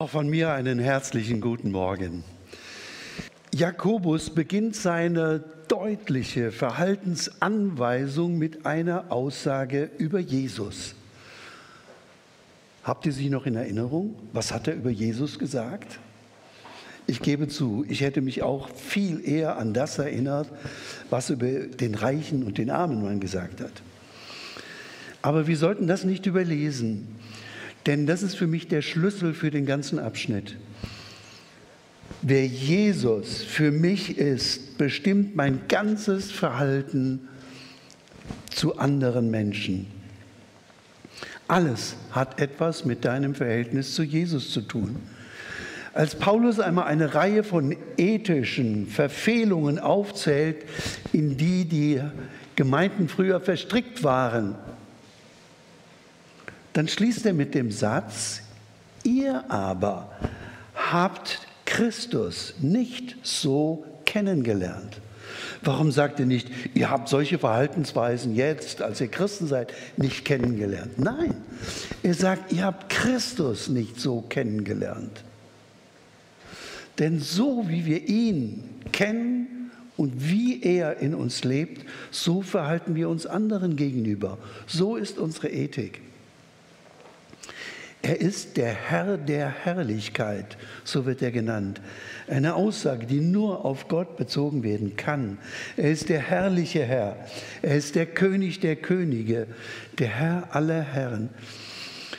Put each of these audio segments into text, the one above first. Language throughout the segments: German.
Auch von mir einen herzlichen guten Morgen. Jakobus beginnt seine deutliche Verhaltensanweisung mit einer Aussage über Jesus. Habt ihr sie noch in Erinnerung? Was hat er über Jesus gesagt? Ich gebe zu, ich hätte mich auch viel eher an das erinnert, was über den Reichen und den Armen man gesagt hat. Aber wir sollten das nicht überlesen. Denn das ist für mich der Schlüssel für den ganzen Abschnitt. Wer Jesus für mich ist, bestimmt mein ganzes Verhalten zu anderen Menschen. Alles hat etwas mit deinem Verhältnis zu Jesus zu tun. Als Paulus einmal eine Reihe von ethischen Verfehlungen aufzählt, in die die Gemeinden früher verstrickt waren, dann schließt er mit dem Satz, ihr aber habt Christus nicht so kennengelernt. Warum sagt er nicht, ihr habt solche Verhaltensweisen jetzt, als ihr Christen seid, nicht kennengelernt? Nein, er sagt, ihr habt Christus nicht so kennengelernt. Denn so wie wir ihn kennen und wie er in uns lebt, so verhalten wir uns anderen gegenüber. So ist unsere Ethik. Er ist der Herr der Herrlichkeit, so wird er genannt. Eine Aussage, die nur auf Gott bezogen werden kann. Er ist der herrliche Herr. Er ist der König der Könige, der Herr aller Herren.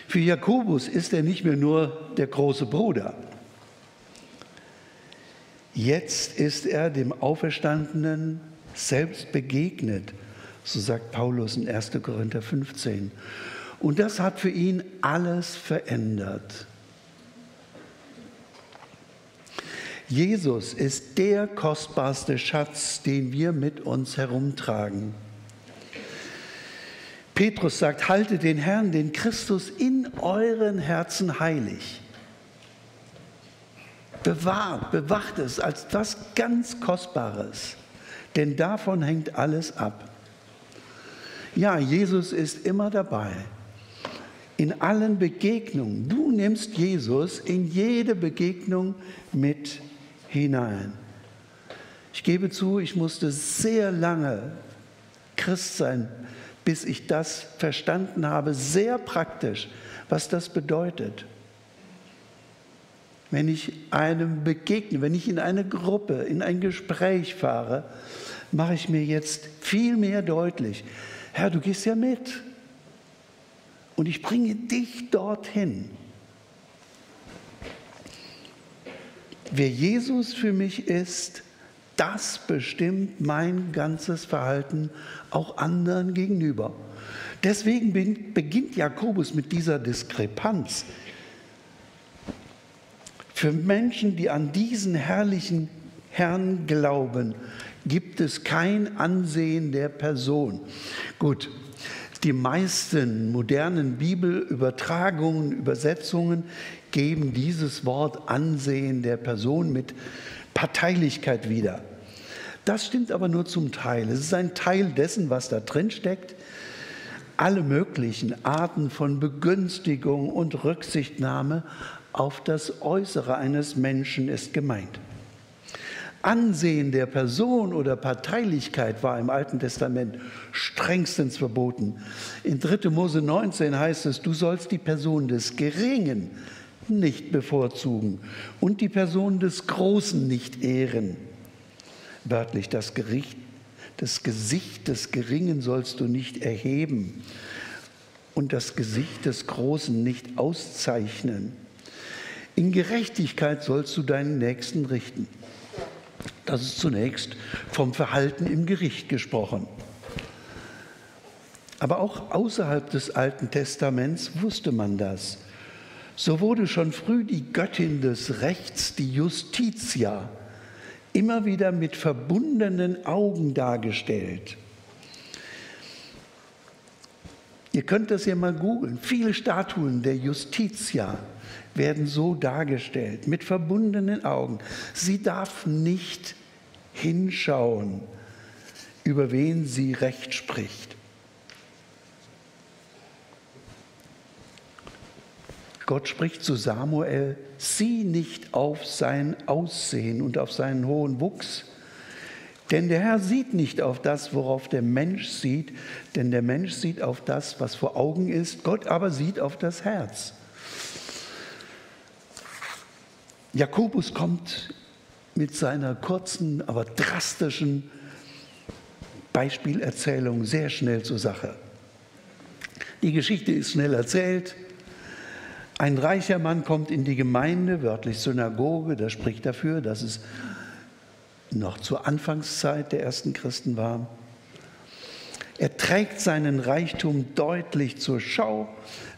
Für Jakobus ist er nicht mehr nur der große Bruder. Jetzt ist er dem Auferstandenen selbst begegnet, so sagt Paulus in 1. Korinther 15. Und das hat für ihn alles verändert. Jesus ist der kostbarste Schatz, den wir mit uns herumtragen. Petrus sagt, haltet den Herrn, den Christus in euren Herzen heilig. Bewahrt, bewacht es als das ganz Kostbares, denn davon hängt alles ab. Ja, Jesus ist immer dabei in allen Begegnungen. Du nimmst Jesus in jede Begegnung mit hinein. Ich gebe zu, ich musste sehr lange Christ sein, bis ich das verstanden habe, sehr praktisch, was das bedeutet. Wenn ich einem begegne, wenn ich in eine Gruppe, in ein Gespräch fahre, mache ich mir jetzt viel mehr deutlich, Herr, du gehst ja mit und ich bringe dich dorthin. Wer Jesus für mich ist, das bestimmt mein ganzes Verhalten auch anderen gegenüber. Deswegen beginnt Jakobus mit dieser Diskrepanz. Für Menschen, die an diesen herrlichen Herrn glauben, gibt es kein Ansehen der Person. Gut, die meisten modernen Bibelübertragungen, Übersetzungen geben dieses Wort Ansehen der Person mit Parteilichkeit wieder. Das stimmt aber nur zum Teil. Es ist ein Teil dessen, was da drin steckt. Alle möglichen Arten von Begünstigung und Rücksichtnahme auf das Äußere eines Menschen ist gemeint. Ansehen der Person oder Parteilichkeit war im Alten Testament strengstens verboten. In 3. Mose 19 heißt es, du sollst die Person des Geringen nicht bevorzugen und die Person des Großen nicht ehren. Wörtlich, das Gericht, das Gesicht des Geringen sollst du nicht erheben und das Gesicht des Großen nicht auszeichnen. In Gerechtigkeit sollst du deinen Nächsten richten. Das ist zunächst vom Verhalten im Gericht gesprochen. Aber auch außerhalb des Alten Testaments wusste man das. So wurde schon früh die Göttin des Rechts, die Justitia, immer wieder mit verbundenen Augen dargestellt. Ihr könnt das ja mal googeln. Viele Statuen der Justitia werden so dargestellt, mit verbundenen Augen. Sie darf nicht hinschauen, über wen sie recht spricht. Gott spricht zu Samuel sieh nicht auf sein Aussehen und auf seinen hohen Wuchs, denn der Herr sieht nicht auf das, worauf der Mensch sieht, denn der Mensch sieht auf das, was vor Augen ist, Gott aber sieht auf das Herz. Jakobus kommt mit seiner kurzen, aber drastischen Beispielerzählung sehr schnell zur Sache. Die Geschichte ist schnell erzählt. Ein reicher Mann kommt in die Gemeinde, wörtlich Synagoge, das spricht dafür, dass es noch zur Anfangszeit der ersten Christen war. Er trägt seinen Reichtum deutlich zur Schau,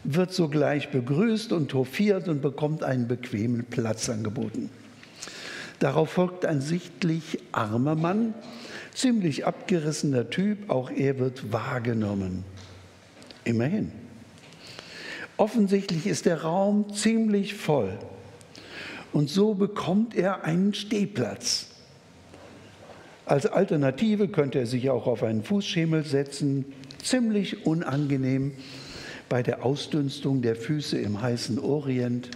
wird sogleich begrüßt und hofiert und bekommt einen bequemen Platz angeboten. Darauf folgt ein sichtlich armer Mann, ziemlich abgerissener Typ, auch er wird wahrgenommen. Immerhin. Offensichtlich ist der Raum ziemlich voll. Und so bekommt er einen Stehplatz. Als Alternative könnte er sich auch auf einen Fußschemel setzen. Ziemlich unangenehm bei der Ausdünstung der Füße im heißen Orient.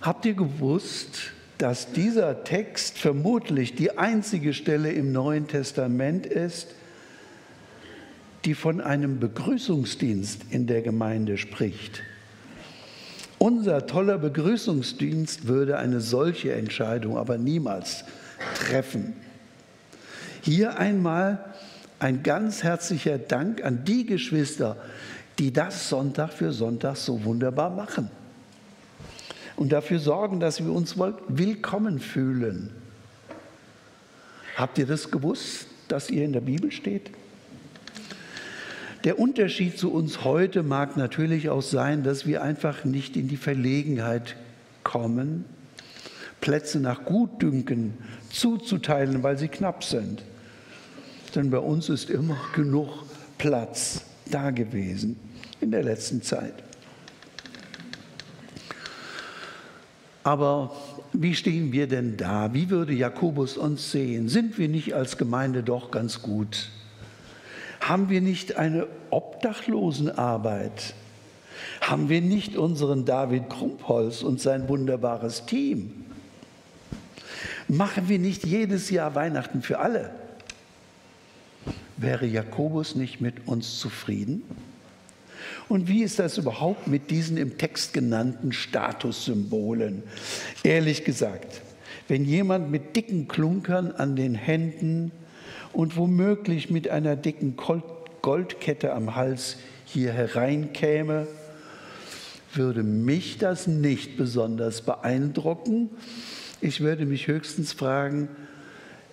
Habt ihr gewusst, dass dieser Text vermutlich die einzige Stelle im Neuen Testament ist, die von einem Begrüßungsdienst in der Gemeinde spricht? Unser toller Begrüßungsdienst würde eine solche Entscheidung aber niemals treffen. Hier einmal ein ganz herzlicher Dank an die Geschwister, die das Sonntag für Sonntag so wunderbar machen und dafür sorgen, dass wir uns willkommen fühlen. Habt ihr das gewusst, dass ihr in der Bibel steht? Der Unterschied zu uns heute mag natürlich auch sein, dass wir einfach nicht in die Verlegenheit kommen, Plätze nach Gutdünken zuzuteilen, weil sie knapp sind. Denn bei uns ist immer genug Platz da gewesen in der letzten Zeit. Aber wie stehen wir denn da? Wie würde Jakobus uns sehen? Sind wir nicht als Gemeinde doch ganz gut? Haben wir nicht eine Obdachlosenarbeit? Haben wir nicht unseren David Krumpholz und sein wunderbares Team? Machen wir nicht jedes Jahr Weihnachten für alle? Wäre Jakobus nicht mit uns zufrieden? Und wie ist das überhaupt mit diesen im Text genannten Statussymbolen? Ehrlich gesagt, wenn jemand mit dicken Klunkern an den Händen und womöglich mit einer dicken Goldkette am Hals hier hereinkäme, würde mich das nicht besonders beeindrucken. Ich würde mich höchstens fragen,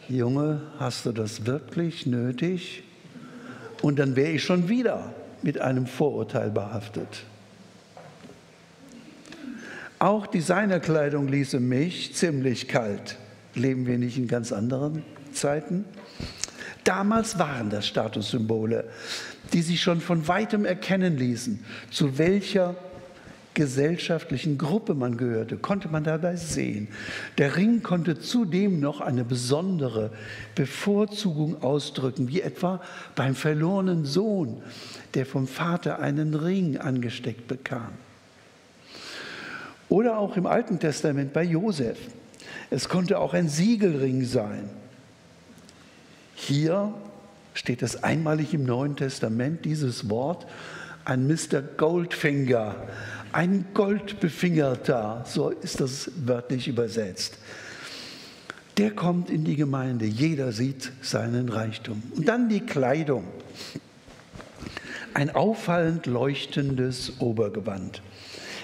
Junge, hast du das wirklich nötig? Und dann wäre ich schon wieder mit einem Vorurteil behaftet. Auch Designerkleidung ließe mich ziemlich kalt. Leben wir nicht in ganz anderen Zeiten? Damals waren das Statussymbole, die sich schon von weitem erkennen ließen, zu welcher gesellschaftlichen Gruppe man gehörte, konnte man dabei sehen. Der Ring konnte zudem noch eine besondere Bevorzugung ausdrücken, wie etwa beim verlorenen Sohn, der vom Vater einen Ring angesteckt bekam. Oder auch im Alten Testament bei Josef. Es konnte auch ein Siegelring sein. Hier steht es einmalig im Neuen Testament, dieses Wort, ein Mr. Goldfinger, ein Goldbefingerter, so ist das wörtlich übersetzt. Der kommt in die Gemeinde, jeder sieht seinen Reichtum. Und dann die Kleidung. Ein auffallend leuchtendes Obergewand.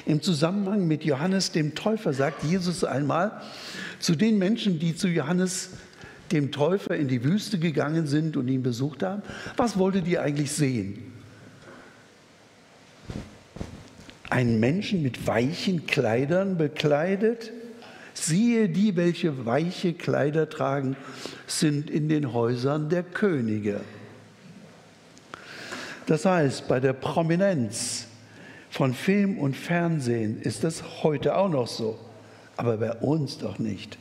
Im Zusammenhang mit Johannes dem Täufer sagt Jesus einmal zu den Menschen, die zu Johannes dem Täufer in die Wüste gegangen sind und ihn besucht haben, was wolltet ihr eigentlich sehen? Einen Menschen mit weichen Kleidern bekleidet? Siehe, die, welche weiche Kleider tragen, sind in den Häusern der Könige. Das heißt, bei der Prominenz von Film und Fernsehen ist das heute auch noch so, aber bei uns doch nicht.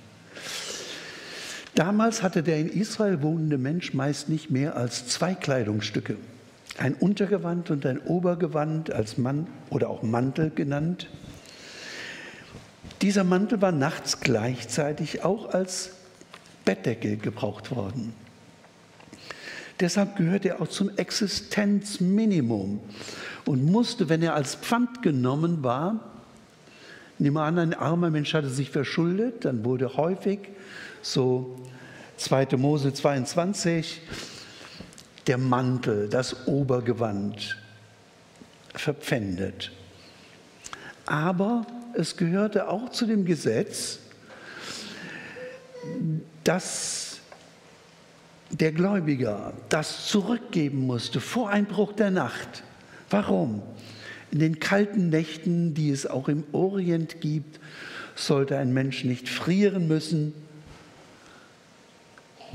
Damals hatte der in Israel wohnende Mensch meist nicht mehr als zwei Kleidungsstücke ein Untergewand und ein Obergewand als Mann oder auch Mantel genannt. Dieser Mantel war nachts gleichzeitig auch als Bettdecke gebraucht worden. Deshalb gehört er auch zum Existenzminimum und musste, wenn er als Pfand genommen war, nehmen wir an, ein armer Mensch hatte sich verschuldet, dann wurde häufig, so 2. Mose 22, der Mantel, das Obergewand verpfändet. Aber es gehörte auch zu dem Gesetz, dass der Gläubiger das zurückgeben musste vor Einbruch der Nacht. Warum? In den kalten Nächten, die es auch im Orient gibt, sollte ein Mensch nicht frieren müssen,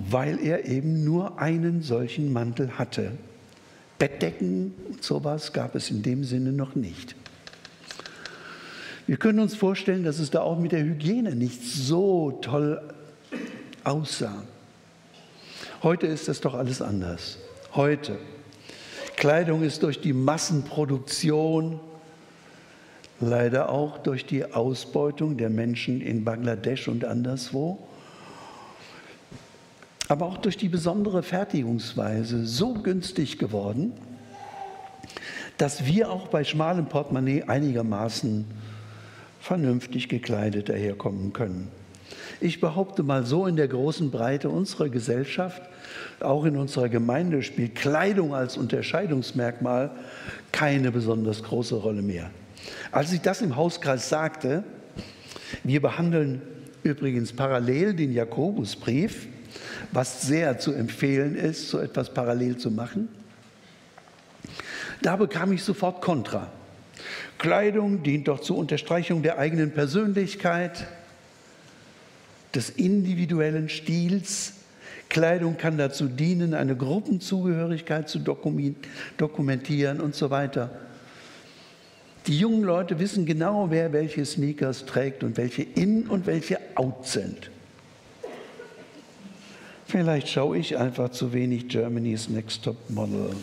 weil er eben nur einen solchen Mantel hatte. Bettdecken und sowas gab es in dem Sinne noch nicht. Wir können uns vorstellen, dass es da auch mit der Hygiene nicht so toll aussah. Heute ist das doch alles anders. Heute. Kleidung ist durch die Massenproduktion, leider auch durch die Ausbeutung der Menschen in Bangladesch und anderswo, aber auch durch die besondere Fertigungsweise so günstig geworden, dass wir auch bei schmalem Portemonnaie einigermaßen vernünftig gekleidet daherkommen können. Ich behaupte mal so, in der großen Breite unserer Gesellschaft, auch in unserer Gemeinde, spielt Kleidung als Unterscheidungsmerkmal keine besonders große Rolle mehr. Als ich das im Hauskreis sagte, wir behandeln übrigens parallel den Jakobusbrief, was sehr zu empfehlen ist, so etwas parallel zu machen. Da bekam ich sofort Kontra. Kleidung dient doch zur Unterstreichung der eigenen Persönlichkeit, des individuellen Stils. Kleidung kann dazu dienen, eine Gruppenzugehörigkeit zu dokumentieren und so weiter. Die jungen Leute wissen genau, wer welche Sneakers trägt und welche in und welche out sind. Vielleicht schaue ich einfach zu wenig Germany's Next Top Model.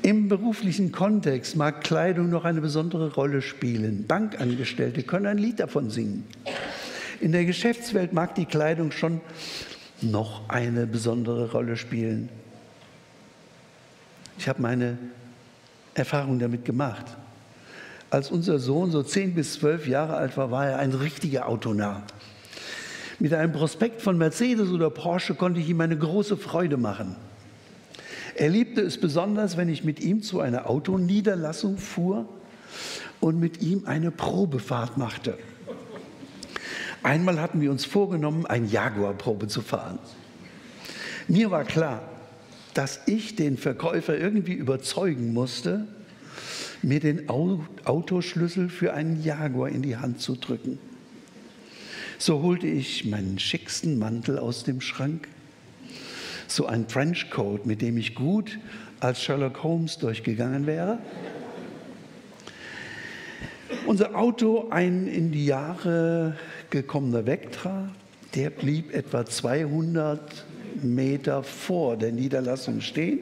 Im beruflichen Kontext mag Kleidung noch eine besondere Rolle spielen. Bankangestellte können ein Lied davon singen. In der Geschäftswelt mag die Kleidung schon noch eine besondere Rolle spielen. Ich habe meine Erfahrung damit gemacht. Als unser Sohn so zehn bis zwölf Jahre alt war, war er ein richtiger Autonah. Mit einem Prospekt von Mercedes oder Porsche konnte ich ihm eine große Freude machen. Er liebte es besonders, wenn ich mit ihm zu einer Autoniederlassung fuhr und mit ihm eine Probefahrt machte. Einmal hatten wir uns vorgenommen, ein Jaguar-Probe zu fahren. Mir war klar, dass ich den Verkäufer irgendwie überzeugen musste, mir den Autoschlüssel für einen Jaguar in die Hand zu drücken. So holte ich meinen schicksten Mantel aus dem Schrank, so ein Trenchcoat, mit dem ich gut als Sherlock Holmes durchgegangen wäre. Unser Auto, ein in die Jahre gekommener Vectra, der blieb etwa 200 Meter vor der Niederlassung stehen.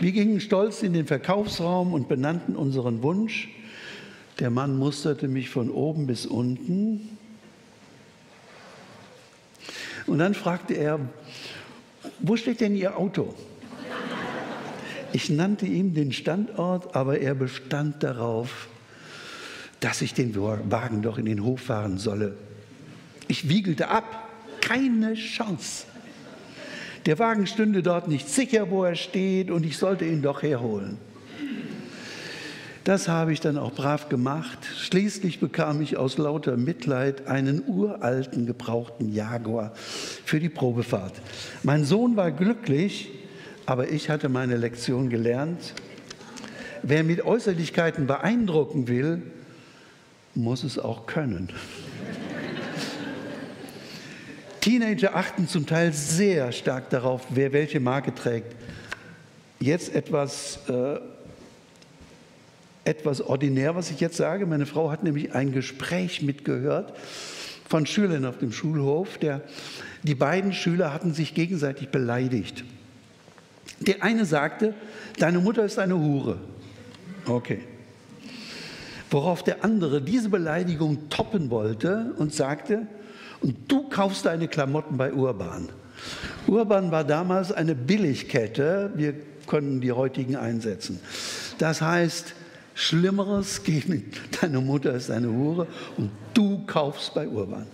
Wir gingen stolz in den Verkaufsraum und benannten unseren Wunsch. Der Mann musterte mich von oben bis unten. Und dann fragte er, wo steht denn Ihr Auto? Ich nannte ihm den Standort, aber er bestand darauf, dass ich den Wagen doch in den Hof fahren solle. Ich wiegelte ab, keine Chance. Der Wagen stünde dort nicht sicher, wo er steht, und ich sollte ihn doch herholen. Das habe ich dann auch brav gemacht. Schließlich bekam ich aus lauter Mitleid einen uralten, gebrauchten Jaguar für die Probefahrt. Mein Sohn war glücklich, aber ich hatte meine Lektion gelernt. Wer mit Äußerlichkeiten beeindrucken will, muss es auch können. Teenager achten zum Teil sehr stark darauf, wer welche Marke trägt. Jetzt etwas äh, etwas ordinär, was ich jetzt sage. Meine Frau hat nämlich ein Gespräch mitgehört von Schülern auf dem Schulhof. Der, die beiden Schüler hatten sich gegenseitig beleidigt. Der eine sagte, deine Mutter ist eine Hure. Okay. Worauf der andere diese Beleidigung toppen wollte und sagte, und du kaufst deine Klamotten bei Urban. Urban war damals eine Billigkette, wir können die heutigen einsetzen. Das heißt, Schlimmeres gegen deine Mutter ist eine Hure und du kaufst bei Urban.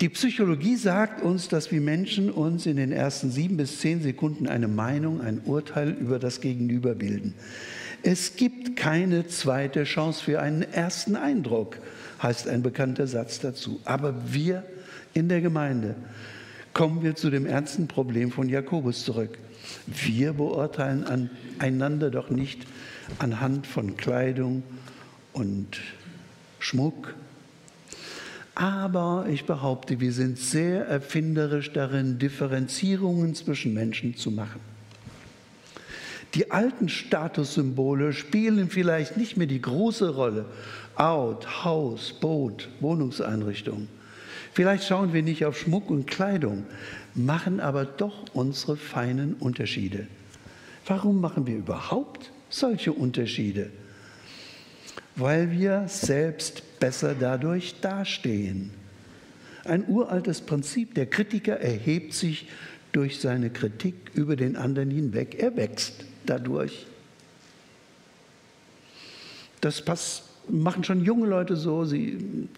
Die Psychologie sagt uns, dass wir Menschen uns in den ersten sieben bis zehn Sekunden eine Meinung, ein Urteil über das Gegenüber bilden. Es gibt keine zweite Chance für einen ersten Eindruck, heißt ein bekannter Satz dazu. Aber wir in der Gemeinde kommen wir zu dem ernsten Problem von Jakobus zurück. Wir beurteilen einander doch nicht anhand von Kleidung und Schmuck. Aber ich behaupte, wir sind sehr erfinderisch darin, Differenzierungen zwischen Menschen zu machen. Die alten Statussymbole spielen vielleicht nicht mehr die große Rolle. Out, Haus, Boot, Wohnungseinrichtung. Vielleicht schauen wir nicht auf Schmuck und Kleidung, machen aber doch unsere feinen Unterschiede. Warum machen wir überhaupt solche Unterschiede? Weil wir selbst besser dadurch dastehen. Ein uraltes Prinzip, der Kritiker erhebt sich durch seine Kritik über den anderen hinweg. Er wächst dadurch. Das passt, machen schon junge Leute so, sie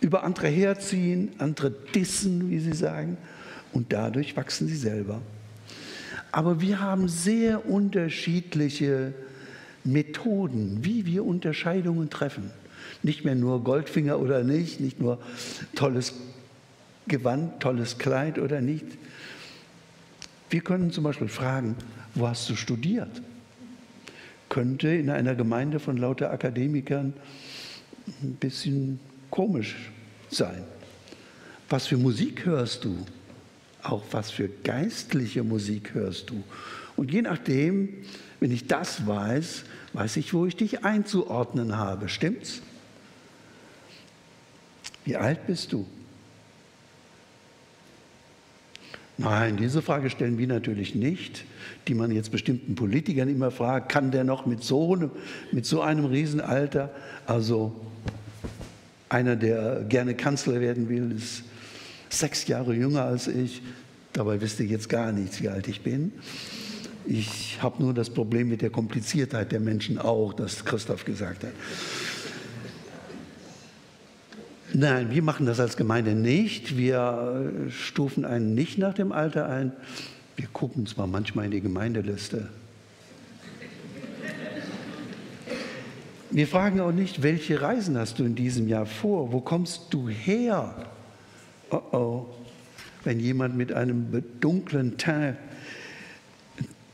über andere herziehen, andere dissen, wie sie sagen, und dadurch wachsen sie selber. Aber wir haben sehr unterschiedliche Methoden, wie wir Unterscheidungen treffen. Nicht mehr nur Goldfinger oder nicht, nicht nur tolles Gewand, tolles Kleid oder nicht. Wir können zum Beispiel fragen, wo hast du studiert? Könnte in einer Gemeinde von lauter Akademikern ein bisschen komisch sein. Was für Musik hörst du? Auch was für geistliche Musik hörst du? Und je nachdem, wenn ich das weiß, weiß ich, wo ich dich einzuordnen habe. Stimmt's? Wie alt bist du? Nein, diese Frage stellen wir natürlich nicht, die man jetzt bestimmten Politikern immer fragt, kann der noch mit so einem, mit so einem Riesenalter, also einer, der gerne Kanzler werden will, ist sechs Jahre jünger als ich. Dabei wisst ihr jetzt gar nichts, wie alt ich bin. Ich habe nur das Problem mit der Kompliziertheit der Menschen auch, das Christoph gesagt hat. Nein, wir machen das als Gemeinde nicht. Wir stufen einen nicht nach dem Alter ein. Wir gucken zwar manchmal in die Gemeindeliste, Wir fragen auch nicht, welche Reisen hast du in diesem Jahr vor? Wo kommst du her? Oh oh, wenn jemand mit einem dunklen Teint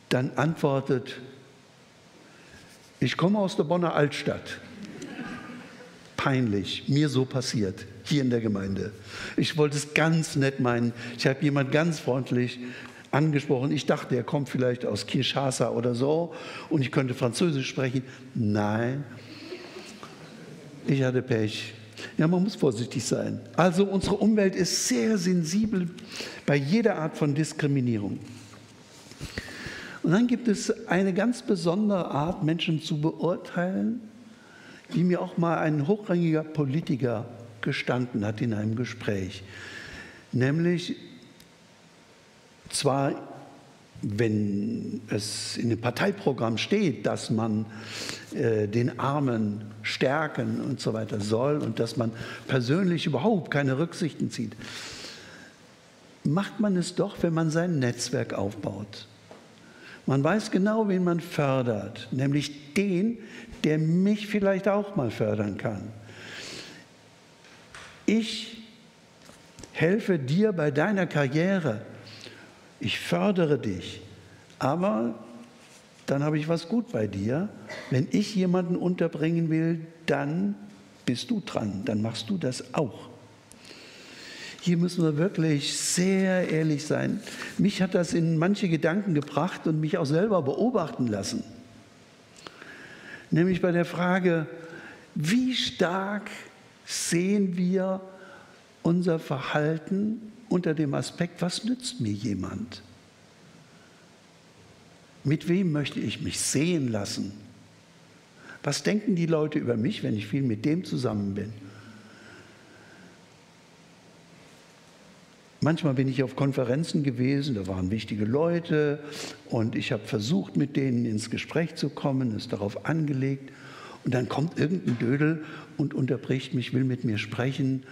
dann antwortet, ich komme aus der Bonner Altstadt. Peinlich, mir so passiert, hier in der Gemeinde. Ich wollte es ganz nett meinen. Ich habe jemand ganz freundlich angesprochen. Ich dachte, er kommt vielleicht aus Kinshasa oder so und ich könnte Französisch sprechen. Nein, ich hatte Pech. Ja, man muss vorsichtig sein. Also unsere Umwelt ist sehr sensibel bei jeder Art von Diskriminierung. Und dann gibt es eine ganz besondere Art, Menschen zu beurteilen, die mir auch mal ein hochrangiger Politiker gestanden hat in einem Gespräch. Nämlich zwar wenn es in dem Parteiprogramm steht, dass man äh, den Armen stärken und so weiter soll und dass man persönlich überhaupt keine Rücksichten zieht, macht man es doch, wenn man sein Netzwerk aufbaut. Man weiß genau, wen man fördert, nämlich den, der mich vielleicht auch mal fördern kann. Ich helfe dir bei deiner Karriere ich fördere dich, aber dann habe ich was gut bei dir. Wenn ich jemanden unterbringen will, dann bist du dran, dann machst du das auch. Hier müssen wir wirklich sehr ehrlich sein. Mich hat das in manche Gedanken gebracht und mich auch selber beobachten lassen. Nämlich bei der Frage, wie stark sehen wir unser Verhalten unter dem Aspekt, was nützt mir jemand? Mit wem möchte ich mich sehen lassen? Was denken die Leute über mich, wenn ich viel mit dem zusammen bin? Manchmal bin ich auf Konferenzen gewesen, da waren wichtige Leute und ich habe versucht, mit denen ins Gespräch zu kommen, ist darauf angelegt. Und dann kommt irgendein Dödel und unterbricht mich, will mit mir sprechen.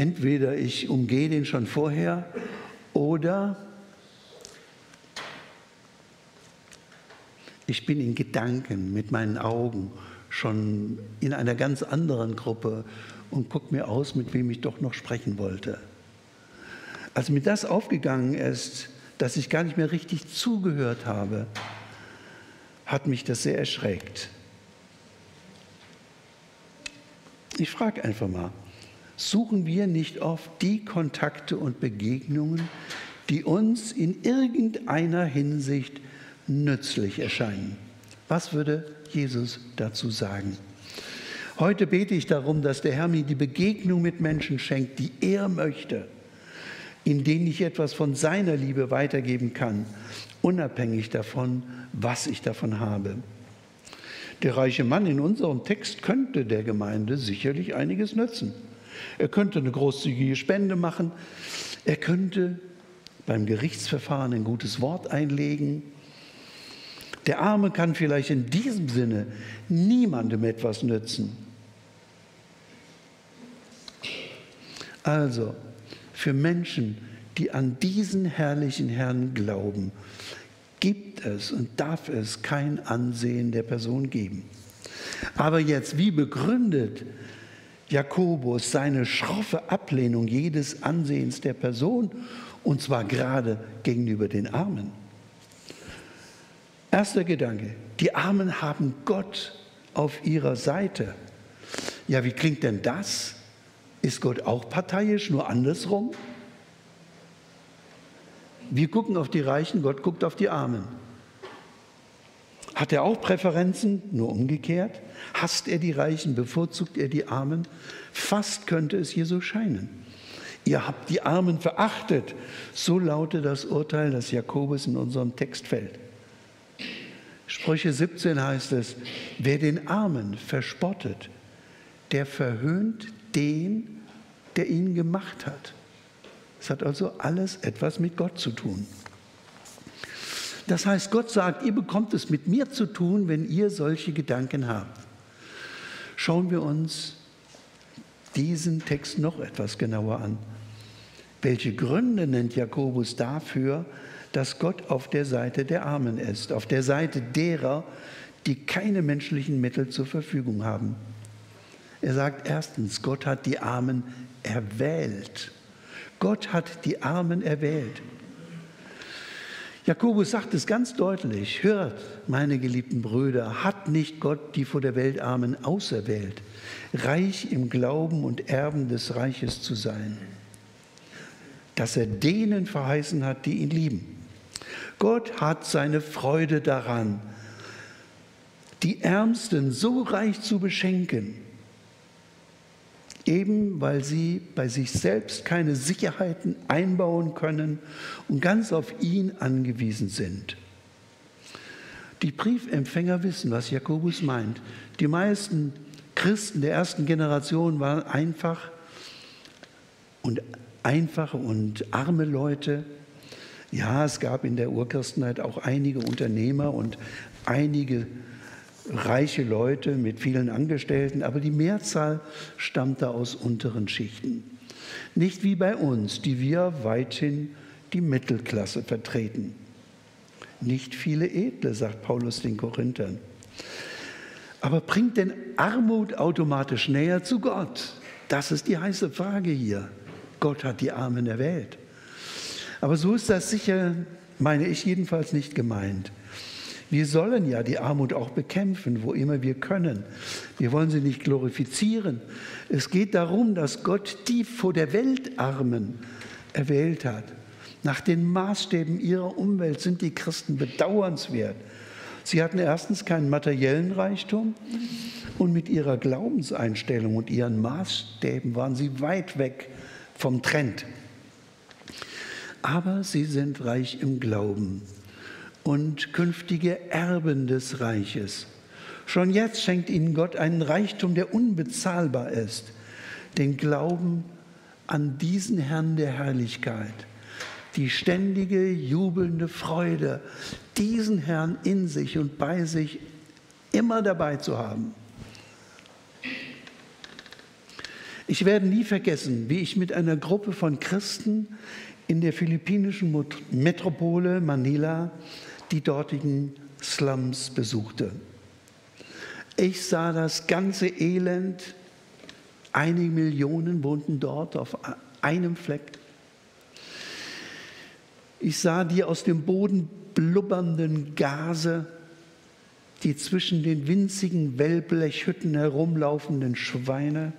Entweder ich umgehe den schon vorher oder ich bin in Gedanken mit meinen Augen schon in einer ganz anderen Gruppe und gucke mir aus, mit wem ich doch noch sprechen wollte. Als mir das aufgegangen ist, dass ich gar nicht mehr richtig zugehört habe, hat mich das sehr erschreckt. Ich frage einfach mal, suchen wir nicht oft die Kontakte und Begegnungen, die uns in irgendeiner Hinsicht nützlich erscheinen? Was würde Jesus dazu sagen? Heute bete ich darum, dass der Herr mir die Begegnung mit Menschen schenkt, die er möchte in denen ich etwas von seiner Liebe weitergeben kann, unabhängig davon, was ich davon habe. Der reiche Mann in unserem Text könnte der Gemeinde sicherlich einiges nützen. Er könnte eine großzügige Spende machen, er könnte beim Gerichtsverfahren ein gutes Wort einlegen. Der Arme kann vielleicht in diesem Sinne niemandem etwas nützen. Also, für Menschen, die an diesen herrlichen Herrn glauben, gibt es und darf es kein Ansehen der Person geben. Aber jetzt, wie begründet Jakobus seine schroffe Ablehnung jedes Ansehens der Person, und zwar gerade gegenüber den Armen? Erster Gedanke, die Armen haben Gott auf ihrer Seite. Ja, wie klingt denn das? Ist Gott auch parteiisch, nur andersrum? Wir gucken auf die Reichen, Gott guckt auf die Armen. Hat er auch Präferenzen, nur umgekehrt? Hasst er die Reichen, bevorzugt er die Armen? Fast könnte es hier so scheinen. Ihr habt die Armen verachtet. So lautet das Urteil, das Jakobus in unserem Text fällt. Sprüche 17 heißt es, wer den Armen verspottet, der verhöhnt den, der ihn gemacht hat. Es hat also alles etwas mit Gott zu tun. Das heißt, Gott sagt, ihr bekommt es mit mir zu tun, wenn ihr solche Gedanken habt. Schauen wir uns diesen Text noch etwas genauer an. Welche Gründe nennt Jakobus dafür, dass Gott auf der Seite der Armen ist, auf der Seite derer, die keine menschlichen Mittel zur Verfügung haben? Er sagt erstens, Gott hat die Armen erwählt. Gott hat die Armen erwählt. Jakobus sagt es ganz deutlich, hört, meine geliebten Brüder, hat nicht Gott die vor der Welt Armen auserwählt, reich im Glauben und Erben des Reiches zu sein, dass er denen verheißen hat, die ihn lieben. Gott hat seine Freude daran, die Ärmsten so reich zu beschenken, eben weil sie bei sich selbst keine Sicherheiten einbauen können und ganz auf ihn angewiesen sind. Die Briefempfänger wissen, was Jakobus meint. Die meisten Christen der ersten Generation waren einfach und einfache und arme Leute. Ja, es gab in der Urchristenheit auch einige Unternehmer und einige reiche Leute mit vielen Angestellten, aber die Mehrzahl stammte aus unteren Schichten. Nicht wie bei uns, die wir weithin die Mittelklasse vertreten. Nicht viele Edle, sagt Paulus den Korinthern. Aber bringt denn Armut automatisch näher zu Gott? Das ist die heiße Frage hier. Gott hat die Armen erwählt. Aber so ist das sicher, meine ich jedenfalls nicht gemeint. Wir sollen ja die Armut auch bekämpfen, wo immer wir können. Wir wollen sie nicht glorifizieren. Es geht darum, dass Gott die vor der Welt Armen erwählt hat. Nach den Maßstäben ihrer Umwelt sind die Christen bedauernswert. Sie hatten erstens keinen materiellen Reichtum und mit ihrer Glaubenseinstellung und ihren Maßstäben waren sie weit weg vom Trend. Aber sie sind reich im Glauben. Und künftige Erben des Reiches. Schon jetzt schenkt ihnen Gott einen Reichtum, der unbezahlbar ist, den Glauben an diesen Herrn der Herrlichkeit, die ständige jubelnde Freude, diesen Herrn in sich und bei sich immer dabei zu haben. Ich werde nie vergessen, wie ich mit einer Gruppe von Christen in der philippinischen Metropole Manila die dortigen Slums besuchte. Ich sah das ganze Elend. Einige Millionen wohnten dort auf einem Fleck. Ich sah die aus dem Boden blubbernden Gase, die zwischen den winzigen Wellblechhütten herumlaufenden Schweine,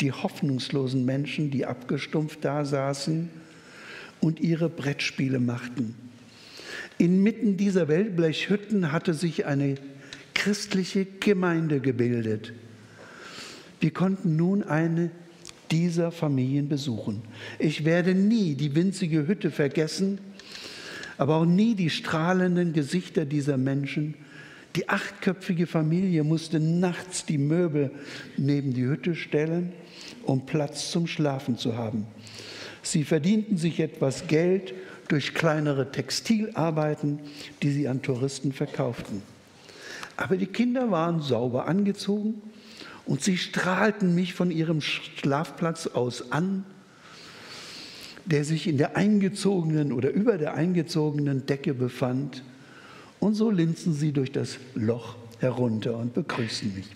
die hoffnungslosen Menschen, die abgestumpft da saßen und ihre Brettspiele machten. Inmitten dieser Wellblechhütten hatte sich eine christliche Gemeinde gebildet. Wir konnten nun eine dieser Familien besuchen. Ich werde nie die winzige Hütte vergessen, aber auch nie die strahlenden Gesichter dieser Menschen. Die achtköpfige Familie musste nachts die Möbel neben die Hütte stellen, um Platz zum Schlafen zu haben. Sie verdienten sich etwas Geld durch kleinere Textilarbeiten, die sie an Touristen verkauften. Aber die Kinder waren sauber angezogen und sie strahlten mich von ihrem Schlafplatz aus an, der sich in der eingezogenen oder über der eingezogenen Decke befand. Und so linsen sie durch das Loch herunter und begrüßten mich.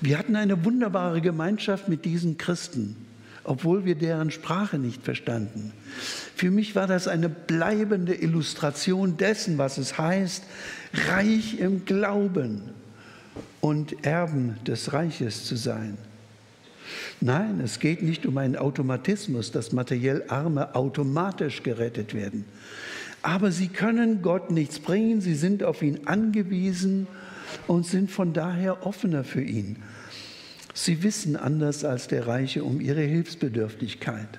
Wir hatten eine wunderbare Gemeinschaft mit diesen Christen, obwohl wir deren Sprache nicht verstanden. Für mich war das eine bleibende Illustration dessen, was es heißt, reich im Glauben und Erben des Reiches zu sein. Nein, es geht nicht um einen Automatismus, dass materiell Arme automatisch gerettet werden. Aber sie können Gott nichts bringen, sie sind auf ihn angewiesen und sind von daher offener für ihn. Sie wissen anders als der Reiche um ihre Hilfsbedürftigkeit.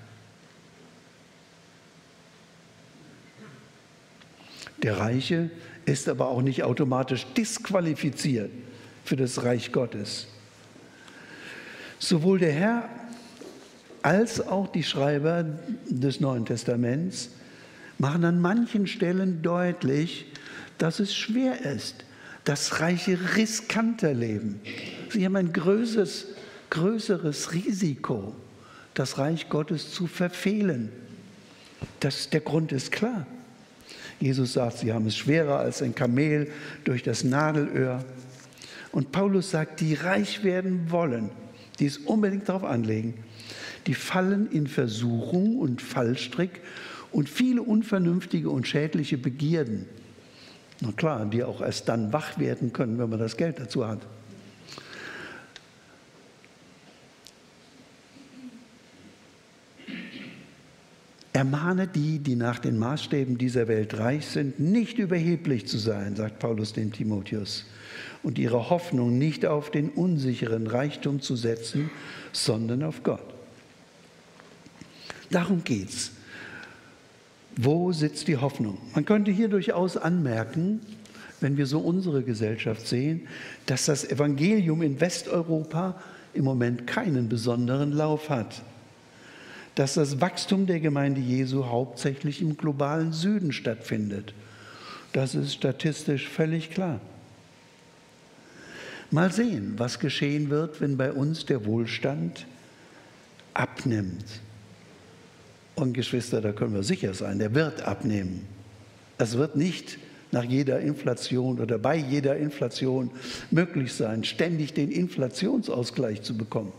Der Reiche ist aber auch nicht automatisch disqualifiziert für das Reich Gottes. Sowohl der Herr als auch die Schreiber des Neuen Testaments machen an manchen Stellen deutlich, dass es schwer ist, das reiche riskanter Leben. Sie haben ein größeres, größeres Risiko, das Reich Gottes zu verfehlen. Das, der Grund ist klar. Jesus sagt, sie haben es schwerer als ein Kamel durch das Nadelöhr. Und Paulus sagt, die reich werden wollen, die es unbedingt darauf anlegen, die fallen in Versuchung und Fallstrick und viele unvernünftige und schädliche Begierden. Na klar, die auch erst dann wach werden können, wenn man das Geld dazu hat. Ermahne die, die nach den Maßstäben dieser Welt reich sind, nicht überheblich zu sein, sagt Paulus dem Timotheus, und ihre Hoffnung nicht auf den unsicheren Reichtum zu setzen, sondern auf Gott. Darum geht's. Wo sitzt die Hoffnung? Man könnte hier durchaus anmerken, wenn wir so unsere Gesellschaft sehen, dass das Evangelium in Westeuropa im Moment keinen besonderen Lauf hat dass das Wachstum der Gemeinde Jesu hauptsächlich im globalen Süden stattfindet. Das ist statistisch völlig klar. Mal sehen, was geschehen wird, wenn bei uns der Wohlstand abnimmt. Und Geschwister, da können wir sicher sein, der wird abnehmen. Es wird nicht nach jeder Inflation oder bei jeder Inflation möglich sein, ständig den Inflationsausgleich zu bekommen.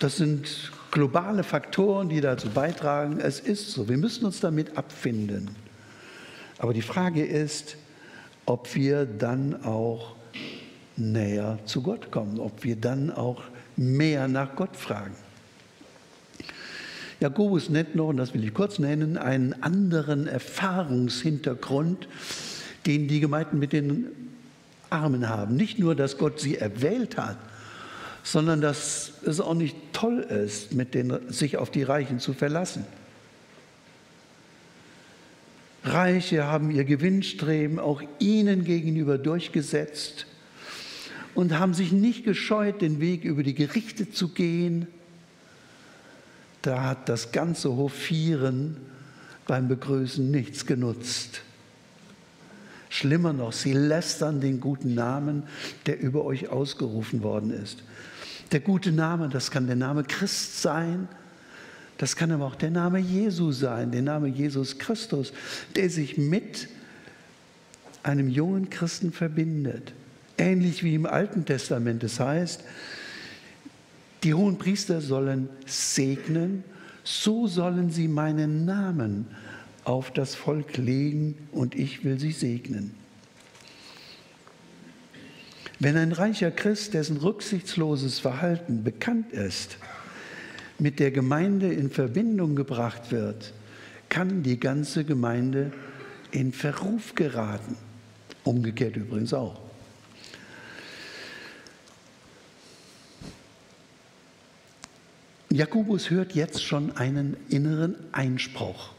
Das sind globale Faktoren, die dazu beitragen. Es ist so, wir müssen uns damit abfinden. Aber die Frage ist, ob wir dann auch näher zu Gott kommen, ob wir dann auch mehr nach Gott fragen. Jakobus nennt noch, und das will ich kurz nennen, einen anderen Erfahrungshintergrund, den die Gemeinden mit den Armen haben. Nicht nur, dass Gott sie erwählt hat, sondern dass es auch nicht toll ist, mit den, sich auf die Reichen zu verlassen. Reiche haben ihr Gewinnstreben auch ihnen gegenüber durchgesetzt und haben sich nicht gescheut, den Weg über die Gerichte zu gehen. Da hat das ganze Hofieren beim Begrüßen nichts genutzt. Schlimmer noch, sie lästern den guten Namen, der über euch ausgerufen worden ist. Der gute Name, das kann der Name Christ sein, das kann aber auch der Name Jesu sein, der Name Jesus Christus, der sich mit einem jungen Christen verbindet. Ähnlich wie im Alten Testament. Das heißt, die hohen Priester sollen segnen, so sollen sie meinen Namen auf das Volk legen und ich will sie segnen. Wenn ein reicher Christ, dessen rücksichtsloses Verhalten bekannt ist, mit der Gemeinde in Verbindung gebracht wird, kann die ganze Gemeinde in Verruf geraten. Umgekehrt übrigens auch. Jakobus hört jetzt schon einen inneren Einspruch,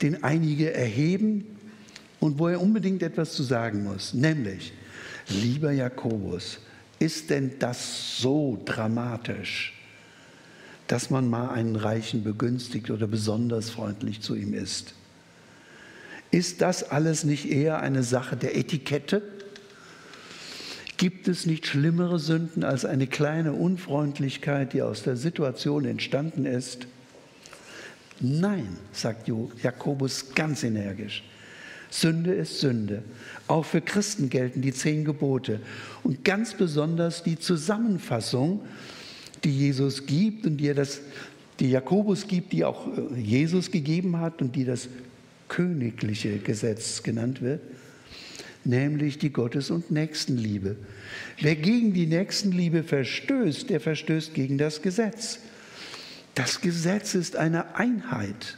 den einige erheben und wo er unbedingt etwas zu sagen muss, nämlich, lieber Jakobus, ist denn das so dramatisch, dass man mal einen Reichen begünstigt oder besonders freundlich zu ihm ist? Ist das alles nicht eher eine Sache der Etikette? Gibt es nicht schlimmere Sünden als eine kleine Unfreundlichkeit, die aus der Situation entstanden ist? Nein, sagt Jakobus ganz energisch. Sünde ist Sünde. Auch für Christen gelten die zehn Gebote und ganz besonders die Zusammenfassung, die Jesus gibt und die, er das, die Jakobus gibt, die auch äh, Jesus gegeben hat und die das königliche Gesetz genannt wird nämlich die Gottes- und Nächstenliebe. Wer gegen die Nächstenliebe verstößt, der verstößt gegen das Gesetz. Das Gesetz ist eine Einheit.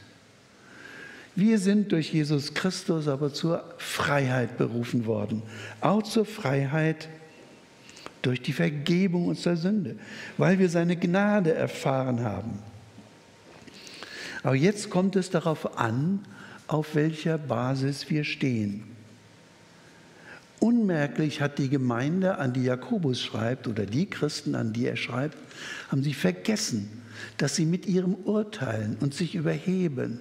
Wir sind durch Jesus Christus aber zur Freiheit berufen worden, auch zur Freiheit durch die Vergebung unserer Sünde, weil wir seine Gnade erfahren haben. Aber jetzt kommt es darauf an, auf welcher Basis wir stehen. Unmerklich hat die Gemeinde, an die Jakobus schreibt, oder die Christen, an die er schreibt, haben sie vergessen, dass sie mit ihrem Urteilen und sich überheben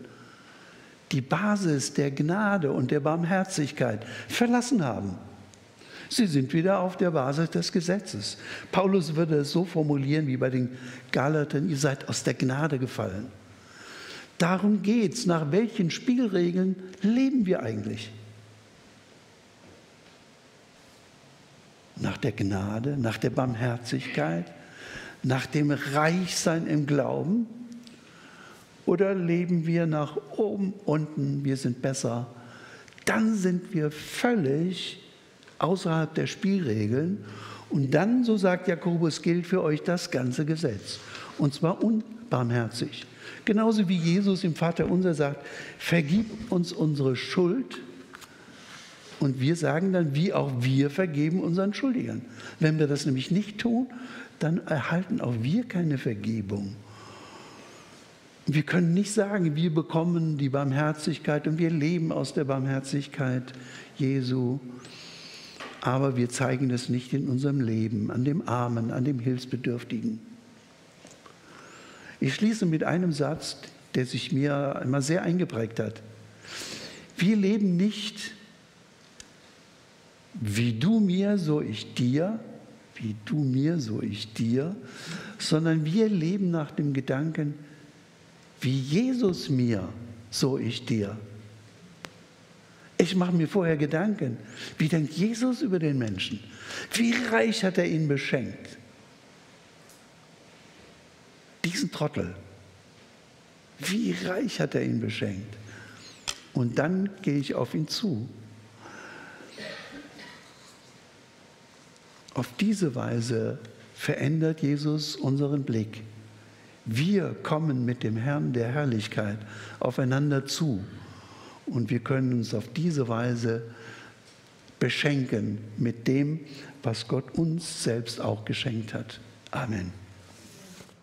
die Basis der Gnade und der Barmherzigkeit verlassen haben. Sie sind wieder auf der Basis des Gesetzes. Paulus würde es so formulieren wie bei den Galatern, ihr seid aus der Gnade gefallen. Darum geht es, nach welchen Spielregeln leben wir eigentlich? Nach der Gnade, nach der Barmherzigkeit, nach dem Reichsein im Glauben? Oder leben wir nach oben, unten, wir sind besser? Dann sind wir völlig außerhalb der Spielregeln. Und dann, so sagt Jakobus, gilt für euch das ganze Gesetz. Und zwar unbarmherzig. Genauso wie Jesus im Vater unser sagt, vergib uns unsere Schuld, und wir sagen dann, wie auch wir vergeben unseren Schuldigern. Wenn wir das nämlich nicht tun, dann erhalten auch wir keine Vergebung. Wir können nicht sagen, wir bekommen die Barmherzigkeit und wir leben aus der Barmherzigkeit Jesu, aber wir zeigen es nicht in unserem Leben, an dem Armen, an dem Hilfsbedürftigen. Ich schließe mit einem Satz, der sich mir immer sehr eingeprägt hat. Wir leben nicht wie du mir, so ich dir, wie du mir, so ich dir, sondern wir leben nach dem Gedanken, wie Jesus mir, so ich dir. Ich mache mir vorher Gedanken, wie denkt Jesus über den Menschen? Wie reich hat er ihn beschenkt? Diesen Trottel. Wie reich hat er ihn beschenkt? Und dann gehe ich auf ihn zu Auf diese Weise verändert Jesus unseren Blick. Wir kommen mit dem Herrn der Herrlichkeit aufeinander zu und wir können uns auf diese Weise beschenken mit dem, was Gott uns selbst auch geschenkt hat. Amen.